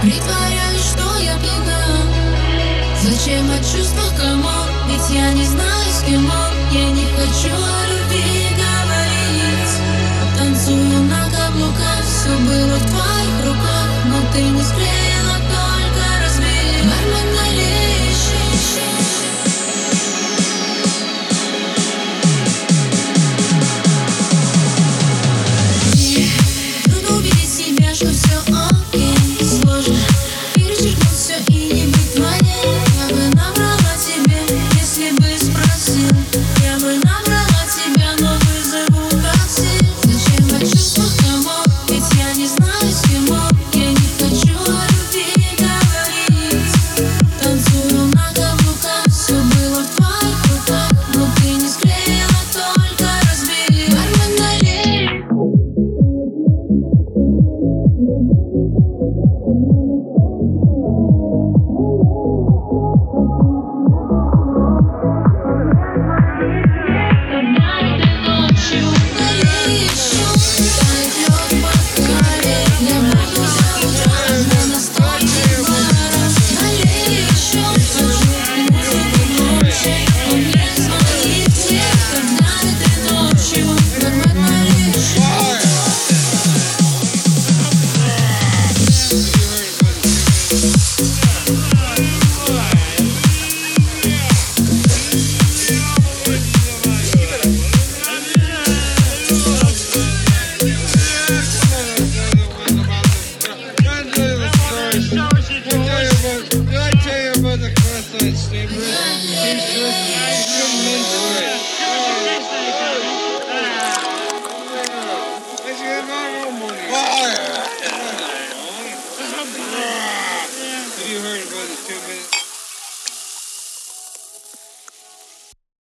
Притворяюсь, что я бледна. Зачем от чувства кому? Ведь я не знаю, с кем он. Я не хочу о любви говорить. Танцую на каблуках Все было в твоих руках Но ты не склеил Have you heard about the two minutes?